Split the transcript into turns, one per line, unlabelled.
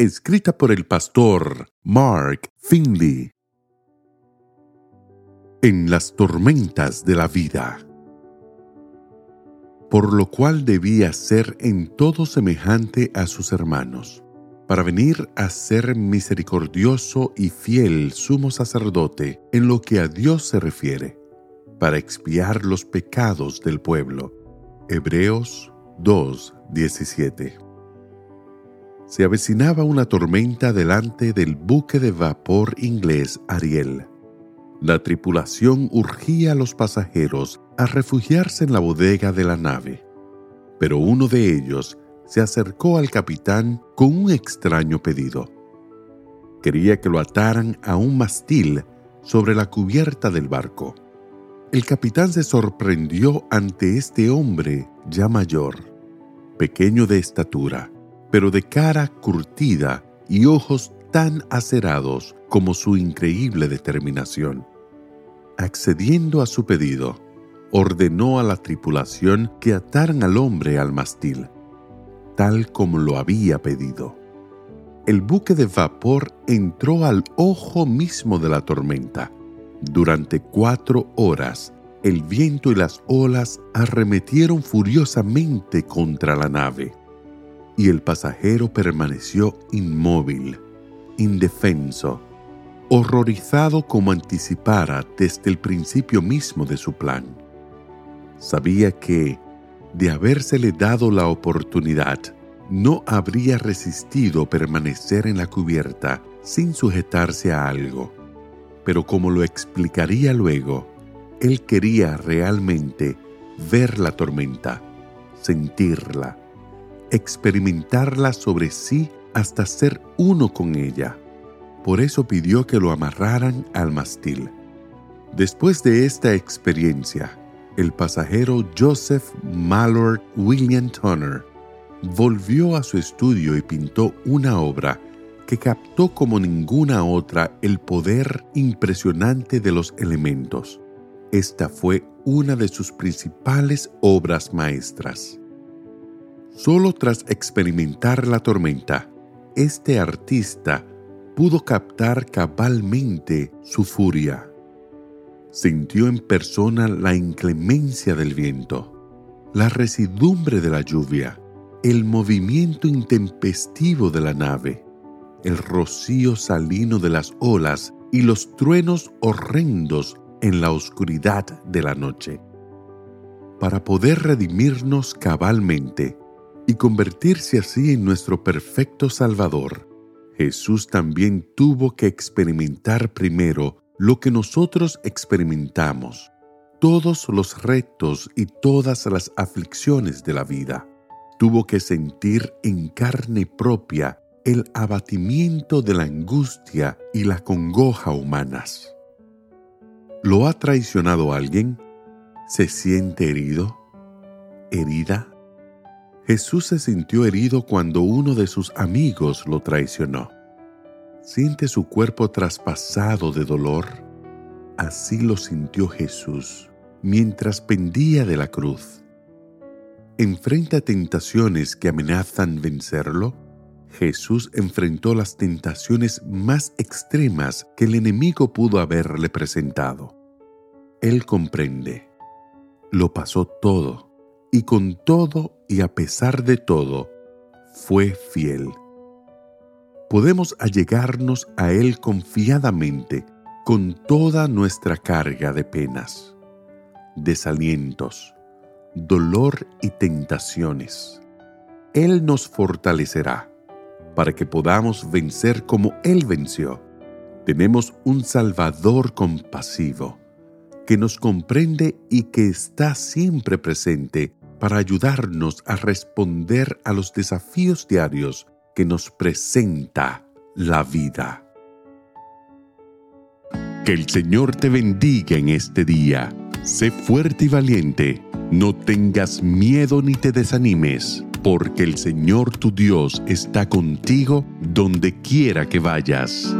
escrita por el pastor Mark Finley. En las tormentas de la vida. Por lo cual debía ser en todo semejante a sus hermanos, para venir a ser misericordioso y fiel sumo sacerdote en lo que a Dios se refiere, para expiar los pecados del pueblo. Hebreos 2:17 se avecinaba una tormenta delante del buque de vapor inglés Ariel. La tripulación urgía a los pasajeros a refugiarse en la bodega de la nave, pero uno de ellos se acercó al capitán con un extraño pedido. Quería que lo ataran a un mastil sobre la cubierta del barco. El capitán se sorprendió ante este hombre ya mayor, pequeño de estatura, pero de cara curtida y ojos tan acerados como su increíble determinación. Accediendo a su pedido, ordenó a la tripulación que ataran al hombre al mastil, tal como lo había pedido. El buque de vapor entró al ojo mismo de la tormenta. Durante cuatro horas, el viento y las olas arremetieron furiosamente contra la nave y el pasajero permaneció inmóvil, indefenso, horrorizado como anticipara desde el principio mismo de su plan. Sabía que, de habérsele dado la oportunidad, no habría resistido permanecer en la cubierta sin sujetarse a algo. Pero como lo explicaría luego, él quería realmente ver la tormenta, sentirla, experimentarla sobre sí hasta ser uno con ella. Por eso pidió que lo amarraran al mastil. Después de esta experiencia, el pasajero Joseph Mallord William Turner volvió a su estudio y pintó una obra que captó como ninguna otra el poder impresionante de los elementos. Esta fue una de sus principales obras maestras. Solo tras experimentar la tormenta, este artista pudo captar cabalmente su furia. Sintió en persona la inclemencia del viento, la residumbre de la lluvia, el movimiento intempestivo de la nave, el rocío salino de las olas y los truenos horrendos en la oscuridad de la noche. Para poder redimirnos cabalmente, y convertirse así en nuestro perfecto Salvador, Jesús también tuvo que experimentar primero lo que nosotros experimentamos, todos los retos y todas las aflicciones de la vida. Tuvo que sentir en carne propia el abatimiento de la angustia y la congoja humanas. ¿Lo ha traicionado alguien? ¿Se siente herido? ¿Herida? Jesús se sintió herido cuando uno de sus amigos lo traicionó. ¿Siente su cuerpo traspasado de dolor? Así lo sintió Jesús mientras pendía de la cruz. ¿Enfrenta tentaciones que amenazan vencerlo? Jesús enfrentó las tentaciones más extremas que el enemigo pudo haberle presentado. Él comprende. Lo pasó todo y con todo y a pesar de todo, fue fiel. Podemos allegarnos a Él confiadamente con toda nuestra carga de penas, desalientos, dolor y tentaciones. Él nos fortalecerá para que podamos vencer como Él venció. Tenemos un Salvador compasivo que nos comprende y que está siempre presente para ayudarnos a responder a los desafíos diarios que nos presenta la vida. Que el Señor te bendiga en este día. Sé fuerte y valiente. No tengas miedo ni te desanimes, porque el Señor tu Dios está contigo donde quiera que vayas.